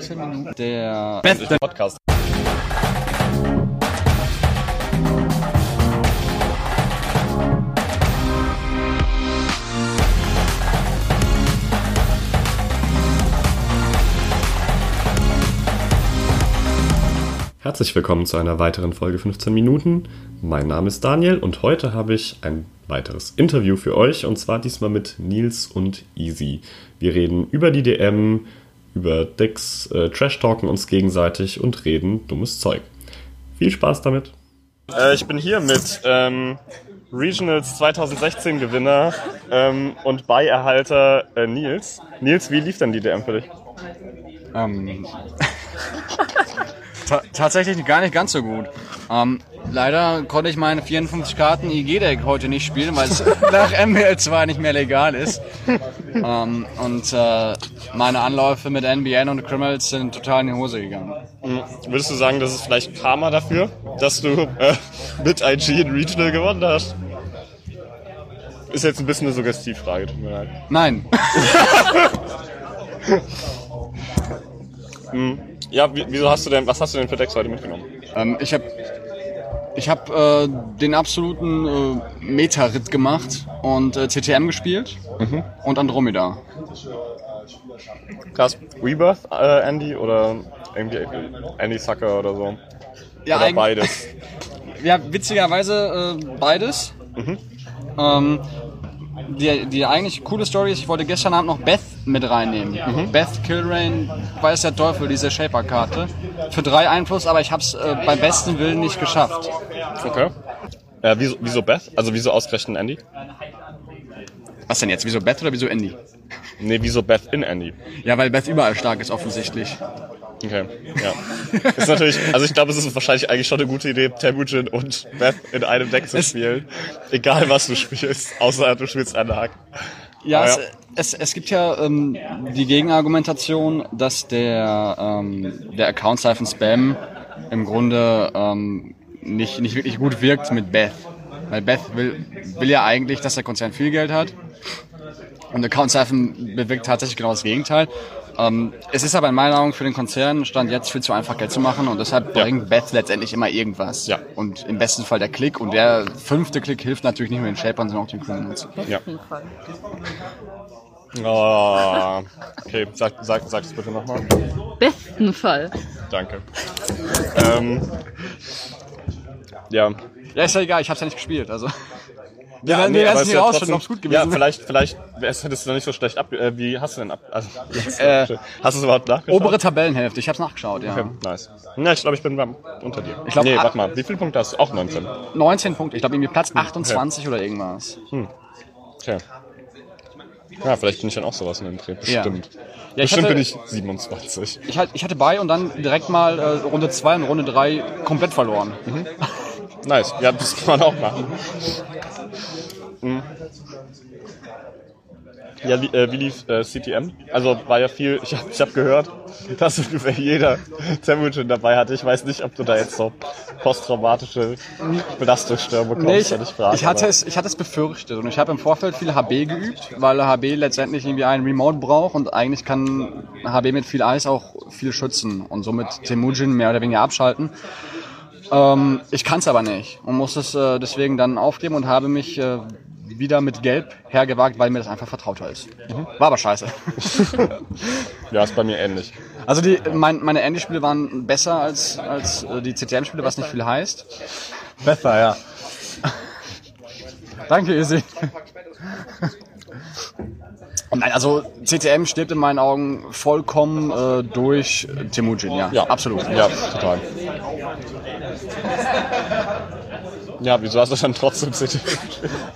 15 Minuten. Der Beste Podcast. Herzlich willkommen zu einer weiteren Folge 15 Minuten. Mein Name ist Daniel und heute habe ich ein weiteres Interview für euch und zwar diesmal mit Nils und Easy. Wir reden über die DM, über Decks, äh, Trash-Talken uns gegenseitig und reden dummes Zeug. Viel Spaß damit! Äh, ich bin hier mit ähm, Regionals 2016 Gewinner ähm, und Beilerhalter äh, Nils. Nils, wie lief denn die DM für dich? Ähm, ta tatsächlich gar nicht ganz so gut. Ähm, leider konnte ich meine 54 Karten IG-Deck heute nicht spielen, weil es nach ML2 nicht mehr legal ist. Ähm, und äh, meine Anläufe mit NBN und Criminals sind total in die Hose gegangen. Mhm. Würdest du sagen, das ist vielleicht Karma dafür, dass du äh, mit IG in Regional gewonnen hast? Ist jetzt ein bisschen eine Suggestivfrage, tut mir leid. Nein. Ja, wie- wieso hast du denn, was hast du denn für Decks heute mitgenommen? Ähm, ich habe ich hab, äh, den absoluten äh, Meta-Ritt gemacht und äh, CTM gespielt und Andromeda. Krass. Rebirth, äh, Andy oder irgendwie Andy Sucker oder so? Ja, oder beides? Ja, witzigerweise äh, beides. Ähm, die, die eigentlich coole Story ist, ich wollte gestern Abend noch Beth mit reinnehmen. Beth Kilrain, weiß der Teufel, diese Shaper-Karte. Für drei Einfluss, aber ich hab's äh, beim besten Willen nicht geschafft. Okay. Äh, wieso, wieso Beth? Also wieso ausgerechnet Andy? Was denn jetzt? Wieso Beth oder wieso Andy? Nee, wieso Beth in Andy? Ja, weil Beth überall stark ist, offensichtlich. Okay, ja. Ist natürlich, also ich glaube, es ist wahrscheinlich eigentlich schon eine gute Idee, Temujin und Beth in einem Deck zu spielen. Egal was du spielst, außer du spielst Anarch. Ja, Ah, es, ja. es, es gibt ja ähm, die Gegenargumentation, dass der, ähm, der Account Siphon Spam im Grunde ähm, nicht, nicht wirklich gut wirkt mit Beth. Weil Beth will, will ja eigentlich, dass der Konzern viel Geld hat. Und Account Siphon bewirkt tatsächlich genau das Gegenteil. Ähm, es ist aber in meiner Meinung für den Konzern Stand jetzt viel zu einfach Geld zu machen und deshalb bringt Beth letztendlich immer irgendwas. Ja. Und im besten Fall der Klick und der fünfte Klick hilft natürlich nicht nur den Shapern, sondern auch den Criminals. Ja. Oh, okay, sag, sag, sag es bitte nochmal. besten Fall. Danke. Ähm, ja. Ja, ist ja egal, ich hab's ja nicht gespielt, also. Ja, werden- wir werden aber es ist nicht ja rausfinden, trotzdem- ob's gut gewesen Ja, ist. vielleicht, vielleicht hättest du noch nicht so schlecht ab... Äh, wie hast du denn ab... Also, Äh, hast du es überhaupt nachgeschaut? Obere Tabellenhälfte, ich hab's nachgeschaut, ja. Okay, nice. Ja, ich glaube, ich bin beim, unter dir. Ich glaub, nee, warte mal. Wie viele Punkte hast du? Auch 19. 19 Punkte, ich glaube irgendwie Platz 28 oder irgendwas. Okay. Ja, vielleicht bin ich dann auch sowas in dem Dreh. Ja. Bestimmt. Ja, ich Bestimmt hatte- bin ich 27. Ich, ich hatte bei und dann direkt mal äh, Runde 2 und Runde 3 komplett verloren. Nice. Ja, das kann man auch machen. Mhm. Ja, wie, äh, wie lief äh, CTM? Also war ja viel, ich habe ich hab gehört, dass ungefähr jeder Temujin dabei hatte. Ich weiß nicht, ob du da jetzt so posttraumatische Belastungsstörungen bekommst, Nee, ich, wenn ich frage. ich, hatte aber- es, ich hatte es befürchtet und ich habe im Vorfeld viel HB geübt, weil HB letztendlich irgendwie einen Remote braucht und eigentlich kann HB mit viel Eis auch viel schützen und somit Temujin mehr oder weniger abschalten. Ähm, ich kann es aber nicht und muss es äh, deswegen dann aufgeben und habe mich äh, wieder mit Gelb hergewagt, weil mir das einfach vertrauter ist. War aber scheiße. Ja, ist bei mir ähnlich. Also die, mein, meine Andy-Spiele waren besser als, als äh, die CTM-Spiele, was nicht viel heißt. Besser, ja. Danke, Isi. Nein, also CTM stirbt in meinen Augen vollkommen äh, durch Temujin, ja. Ja, absolut. Ja, total. Ja, wieso hast du dann trotzdem CTM?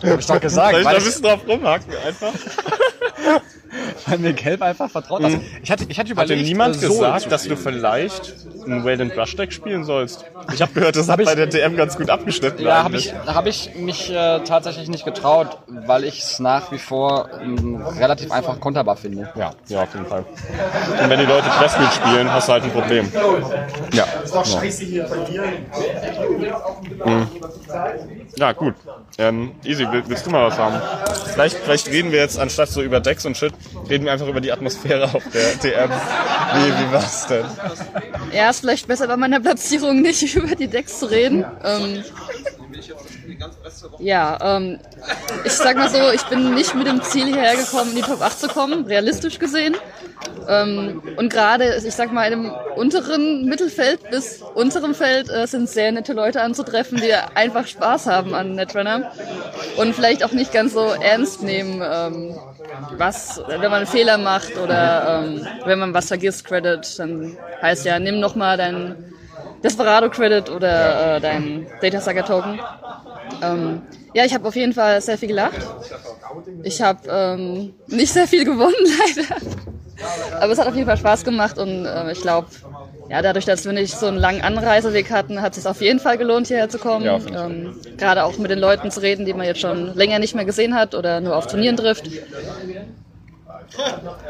Hab ich doch gesagt, Soll ich da ein bisschen drauf rumhacken einfach? weil mir Gelb einfach vertraut. Also, ich hatte, ich hatte überlegt, niemand äh, Sol gesagt, dass du vielleicht ein Wayland Brush Deck spielen sollst? Ich habe gehört, das hat ich- bei der DM ganz gut abgeschnitten. Ja, habe ich, hab ich mich äh, tatsächlich nicht getraut, weil ich es nach wie vor ähm, relativ einfach konterbar finde. Ja, ja, auf jeden Fall. Und wenn die Leute Pressfield spielen, hast du halt ein Problem. Ja. Ja, gut. Ähm, easy, will- willst du mal was haben? Vielleicht, vielleicht reden wir jetzt, anstatt so über Decks und Shit, reden reden wir einfach über die Atmosphäre auf der DM. Wie, wie war's denn? Ja, ist vielleicht besser bei meiner Platzierung nicht über die Decks zu reden. Ähm, ja, ähm, ich sag mal so, ich bin nicht mit dem Ziel hierher gekommen, in die Top 8 zu kommen, realistisch gesehen. Ähm, und gerade, ich sag mal, im unteren Mittelfeld bis unterem Feld äh, sind sehr nette Leute anzutreffen, die einfach Spaß haben an Netrunner und vielleicht auch nicht ganz so ernst nehmen, ähm, was, wenn man einen Fehler macht oder ähm, wenn man was vergisst, Credit, dann heißt ja, nimm nochmal dein Desperado Credit oder äh, dein Data Saga Token. Ähm, ja, ich habe auf jeden Fall sehr viel gelacht. Ich habe ähm, nicht sehr viel gewonnen, leider. Aber es hat auf jeden Fall Spaß gemacht und äh, ich glaube, ja, dadurch, dass wir nicht so einen langen Anreiseweg hatten, hat es sich auf jeden Fall gelohnt, hierher zu kommen. Ja, ähm, Gerade auch mit den Leuten zu reden, die man jetzt schon länger nicht mehr gesehen hat oder nur auf Turnieren trifft.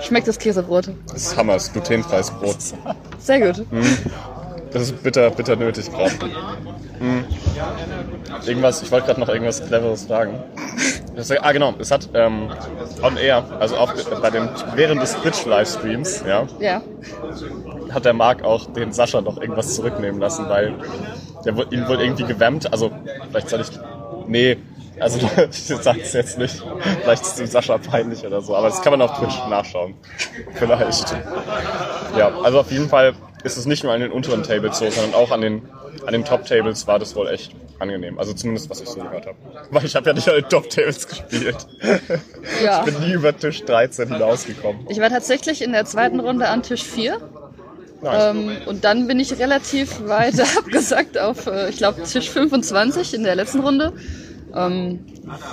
Schmeckt das Käsebrot? Das ist Hammer, das glutenfreies Brot. Sehr gut. Das ist bitter, bitter nötig gerade. Hm. Irgendwas, ich wollte gerade noch irgendwas Cleveres fragen. Das, ah, genau, es hat ähm, on air, also auch bei dem, während des Twitch-Livestreams, ja, Ja. hat der Marc auch den Sascha noch irgendwas zurücknehmen lassen, weil der wurde- ihn wohl irgendwie gewammt. Also, vielleicht soll ich. Nee, also ich sag's jetzt nicht. Vielleicht ist es dem Sascha peinlich oder so, aber das kann man auf Twitch nachschauen. Vielleicht. Ja, also auf jeden Fall ist es nicht nur an den unteren Tables so, sondern auch an den, an den Top-Tables war das wohl echt angenehm. Also zumindest, was ich so gehört habe. Weil ich habe ja nicht den Top-Tables gespielt. Ja. Ich bin nie über Tisch 13 hinausgekommen. Ich war tatsächlich in der zweiten Runde an Tisch 4. Nice. Ähm, und dann bin ich relativ weit abgesackt auf, äh, ich glaube, Tisch 25 in der letzten Runde. Ähm,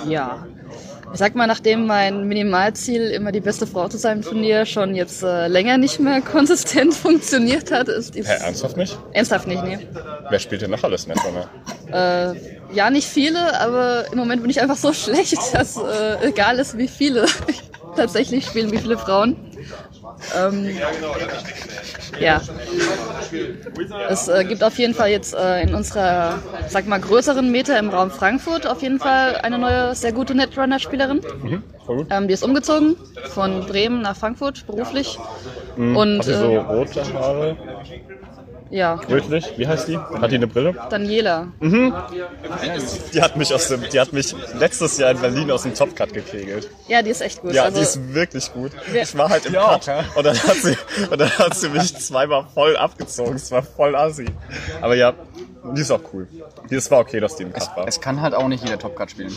ja. Ich sag mal, nachdem mein Minimalziel, immer die beste Frau zu sein im Turnier, schon jetzt äh, länger nicht mehr konsistent funktioniert hat, ist dies Hä, ernsthaft nicht? ernsthaft nicht, nee. Wer spielt denn noch alles Netrunner? Äh, ja, nicht viele, aber im Moment bin ich einfach so schlecht, dass äh, egal ist, wie viele tatsächlich spielen, wie viele Frauen. Ähm, ja. Es äh, gibt auf jeden Fall jetzt äh, in unserer, sag mal, größeren Meta im Raum Frankfurt auf jeden Fall eine neue, sehr gute Netrunner-Spielerin. Gut. Ähm, die ist umgezogen von Bremen nach Frankfurt beruflich. Und Mhm. Hat die so äh, rote Haare? Ja, Rötlich? Wie heißt die? Hat die eine Brille? Daniela. Die hat mich aus dem, die hat mich letztes Jahr in Berlin aus dem Topcut gekegelt. Ja, die ist echt gut. Ja, also, die ist wirklich gut. Ich war halt im Cut und dann hat sie, und dann hat sie mich zweimal voll abgezogen. Es war voll assi. Aber ja, die ist auch cool. Die, es war okay, dass die im Cut war. Es kann halt auch nicht jeder Top Cut spielen.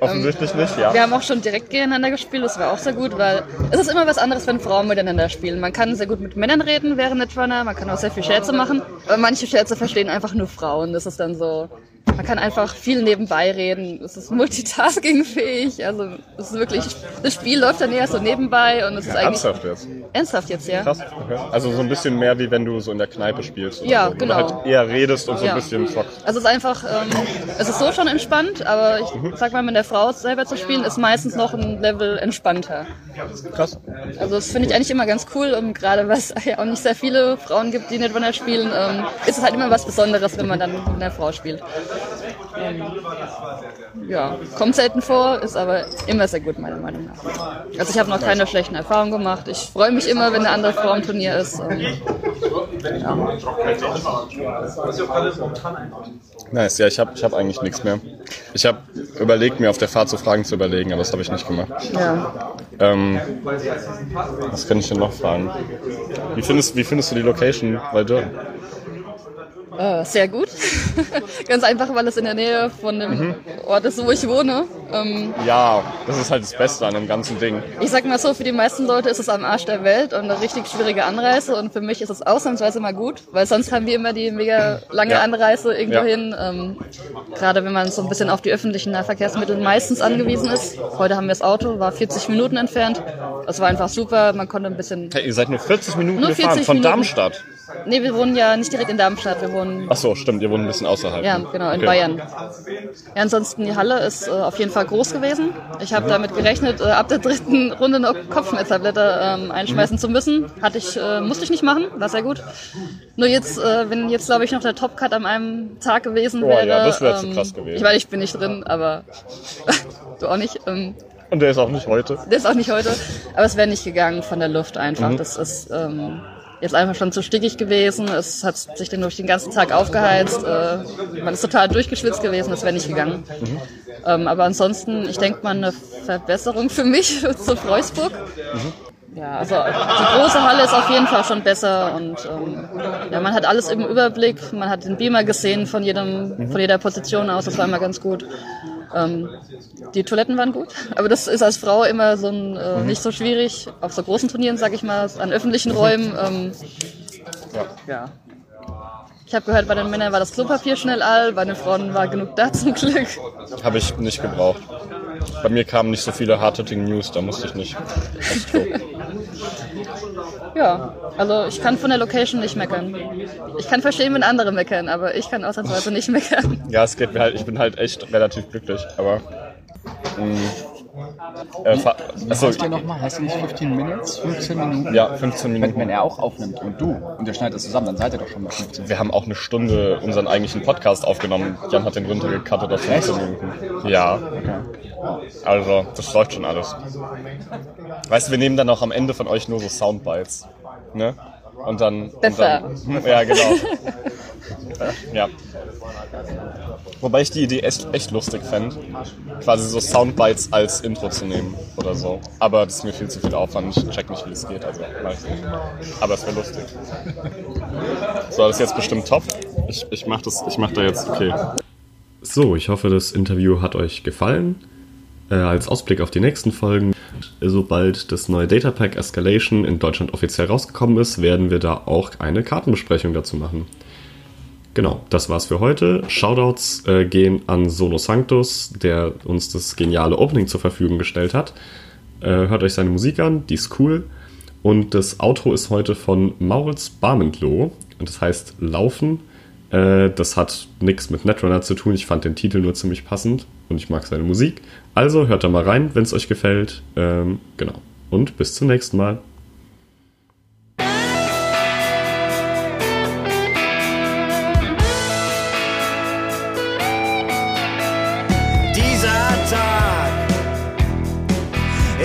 Offensichtlich nicht, ja. Wir haben auch schon direkt gegeneinander gespielt, das war auch sehr gut, weil es ist immer was anderes, wenn Frauen miteinander spielen. Man kann sehr gut mit Männern reden während Netrunner, man kann auch sehr viel Scherze machen, aber manche Scherze verstehen einfach nur Frauen. Das ist dann so, man kann einfach viel nebenbei reden, es ist multitaskingfähig, also es ist wirklich, das Spiel läuft dann eher so nebenbei und es ist eigentlich Ernsthaft jetzt? ernsthaft jetzt, ja. Krass. Okay. Also so ein bisschen mehr wie wenn du so in der Kneipe spielst. Oder Ja, so, genau. Du halt eher redest und so Ja. ein bisschen zockst. Also es ist einfach, ähm, es ist so schon entspannt, aber ich sag mal, mit der Frau selber zu spielen, ist meistens noch ein Level entspannter. Krass. Also das finde ich eigentlich immer ganz cool und gerade weil es ja auch nicht sehr viele Frauen gibt, die Netrunner spielen, ähm, ist es halt immer was Besonderes, wenn man dann mit einer Frau spielt. Ähm, ja, kommt selten vor, ist aber immer sehr gut meiner Meinung nach. Also ich habe noch keine schlechten Erfahrungen gemacht. Ich freue mich immer, wenn eine andere Frau im Turnier ist. Ähm, Nice, ja, ich habe ich hab eigentlich nichts mehr. Ich habe überlegt, mir auf der Fahrt so Fragen zu überlegen, aber das habe ich nicht gemacht. ja. Ähm, was kann ich denn noch fragen? Wie findest, wie findest du die Location bei Dürren? Äh, sehr gut. Ganz einfach, weil es in der Nähe von dem Ort ist, wo ich wohne. Ähm, Ja, das ist halt das Beste an dem ganzen Ding. Ich sag mal so, für die meisten Leute ist es am Arsch der Welt und eine richtig schwierige Anreise und für mich ist es ausnahmsweise mal gut, weil sonst haben wir immer die mega lange Ja. Anreise irgendwo Ja. hin. Ähm, gerade wenn man so ein bisschen auf die öffentlichen Nahverkehrsmittel meistens angewiesen ist. Heute haben wir das Auto, war 40 Minuten entfernt. Das war einfach super, man konnte ein bisschen... Hey, ihr seid nur 40 Minuten Nur gefahren 40 von Minuten. Darmstadt. Nee, wir wohnen ja nicht direkt in Darmstadt, wir wohnen... Ach so, stimmt, ihr wohnt ein bisschen außerhalb. Ja, genau, in Okay. Bayern. Ja, ansonsten die Halle ist äh, auf jeden Fall groß gewesen. Ich habe damit gerechnet, äh, ab der dritten Runde noch Kopfnetztablette ähm, einschmeißen zu müssen. Hatte ich, äh, musste ich nicht machen, war sehr gut. Nur jetzt, äh, wenn jetzt glaube ich noch der Topcut an einem Tag gewesen Oh wäre. ja, das wär zu ähm, krass gewesen. Ich meine, ich bin nicht drin, aber du auch nicht. Ähm, Und der ist auch nicht heute. Der ist auch nicht heute. Aber es wäre nicht gegangen von der Luft einfach. Mhm. Das ist ähm, jetzt einfach schon zu stickig gewesen. Es hat sich den durch den ganzen Tag aufgeheizt. Äh, man ist total durchgeschwitzt gewesen. Das wäre nicht gegangen. Mhm. Ähm, aber ansonsten, ich denke mal, eine Verbesserung für mich zu Freusburg. Mhm. Ja, also die große Halle ist auf jeden Fall schon besser und ähm, ja, man hat alles im Überblick. Man hat den Beamer gesehen von jedem, von jeder Position aus. Das war immer ganz gut. Ähm, die Toiletten waren gut, aber das ist als Frau immer so ein, äh, nicht so schwierig. Auf so großen Turnieren, sag ich mal, an öffentlichen Räumen. Ähm, ja. Ich habe gehört, bei den Männern war das Klopapier schnell all, bei den Frauen war genug da zum Glück. Habe ich nicht gebraucht. Bei mir kamen nicht so viele hard-hitting News, da musste ich nicht. Ja, also ich kann von der Location nicht meckern. Ich kann verstehen, wenn andere meckern, aber ich kann ausnahmsweise nicht meckern. Ja, es geht mir halt, ich bin halt echt relativ glücklich, aber. Mh, äh, achso, Heißt der nochmal? Heißt der nicht 15 Minutes? 15 Minuten? ja, 15 Wenn, Minuten. wenn er auch aufnimmt und du und ihr schneidet es zusammen, dann seid ihr doch schon bei 15. Wir haben auch eine Stunde unseren eigentlichen Podcast aufgenommen. Jan hat den runtergecuttet auf 15 Minuten. Ja. Also, das läuft schon alles. Weißt du, wir nehmen dann auch am Ende von euch nur so Soundbites. Ne? Und dann. Und Besser. dann ja, genau. ja. Wobei ich die Idee echt, echt lustig fände, quasi so Soundbites als Intro zu nehmen oder so. Aber das ist mir viel zu viel Aufwand. Ich check nicht, wie das geht. Also. Aber es wäre lustig. So, das ist jetzt bestimmt top. Ich, ich mach das, ich mach da jetzt, okay. So, ich hoffe, das Interview hat euch gefallen. Äh, als Ausblick auf die nächsten Folgen, sobald das neue Datapack Escalation in Deutschland offiziell rausgekommen ist, werden wir da auch eine Kartenbesprechung dazu machen. Genau, das war's für heute. Shoutouts äh, gehen an Sono Sanctus, der uns das geniale Opening zur Verfügung gestellt hat. Äh, hört euch seine Musik an, die ist cool. Und das Outro ist heute von Maurits Barmentloh und das heißt Laufen. Äh, das hat nichts mit Netrunner zu tun. Ich fand den Titel nur ziemlich passend und ich mag seine Musik. Also hört da mal rein, wenn es euch gefällt. Ähm, genau. Und bis zum nächsten Mal.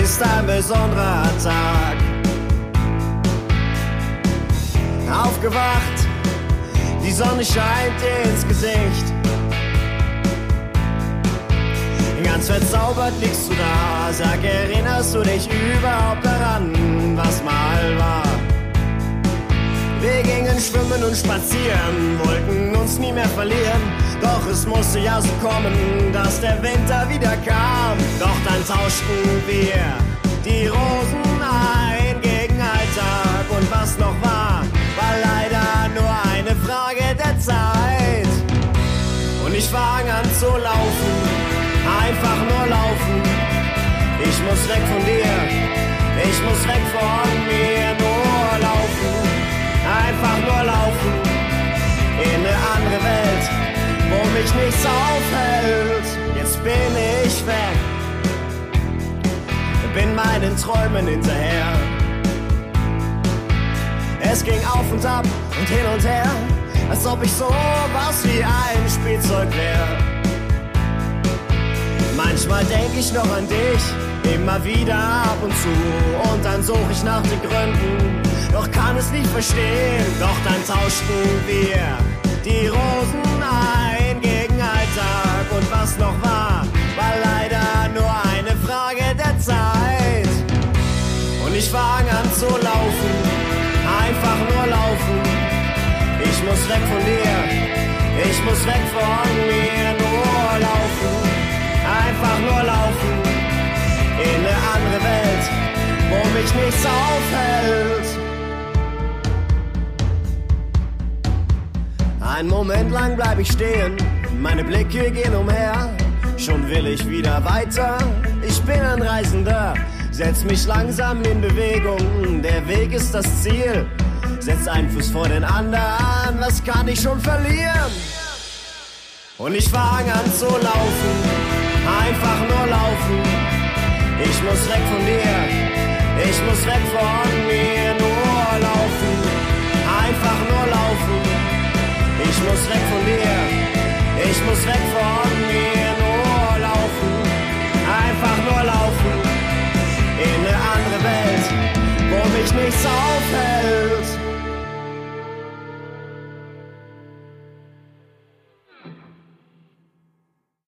Ist ein besonderer Tag. Aufgewacht, die Sonne scheint dir ins Gesicht. Ganz verzaubert liegst du da, sag, erinnerst du dich überhaupt daran, was mal war? Wir gingen schwimmen und spazieren, wollten uns nie mehr verlieren. Doch es musste ja so kommen, dass der Winter wieder kam. Doch dann tauschten wir die Rosen ein gegen Alltag. Und was noch war, war leider nur eine Frage der Zeit. Und ich fang an zu laufen, einfach nur laufen. Ich muss weg von dir, ich muss weg von mir, meinen Träumen hinterher. Es ging auf und ab und hin und her, als ob ich so was wie ein Spielzeug wäre. Manchmal denk ich noch an dich, immer wieder ab und zu. Und dann suche ich nach den Gründen, doch kann es nicht verstehen. Doch dann tauschten wir die Rosen ein gegen Alltag. Und was noch war, war ich fang an zu laufen, einfach nur laufen. Ich muss weg von dir, ich muss weg von mir, nur laufen einfach nur laufen in eine andere Welt, wo mich nichts aufhält. Ein Moment lang bleib ich stehen, meine Blicke gehen umher. Schon will ich wieder weiter, ich bin ein Reisender, setz mich langsam in Bewegung, der Weg ist das Ziel. Setz einen Fuß vor den anderen, was kann ich schon verlieren? Und ich fang an zu laufen, einfach nur laufen. Ich muss weg von dir, ich muss weg von mir, nur laufen, einfach nur laufen. Ich muss weg von dir, ich muss weg von mir, nur It makes all aufhält.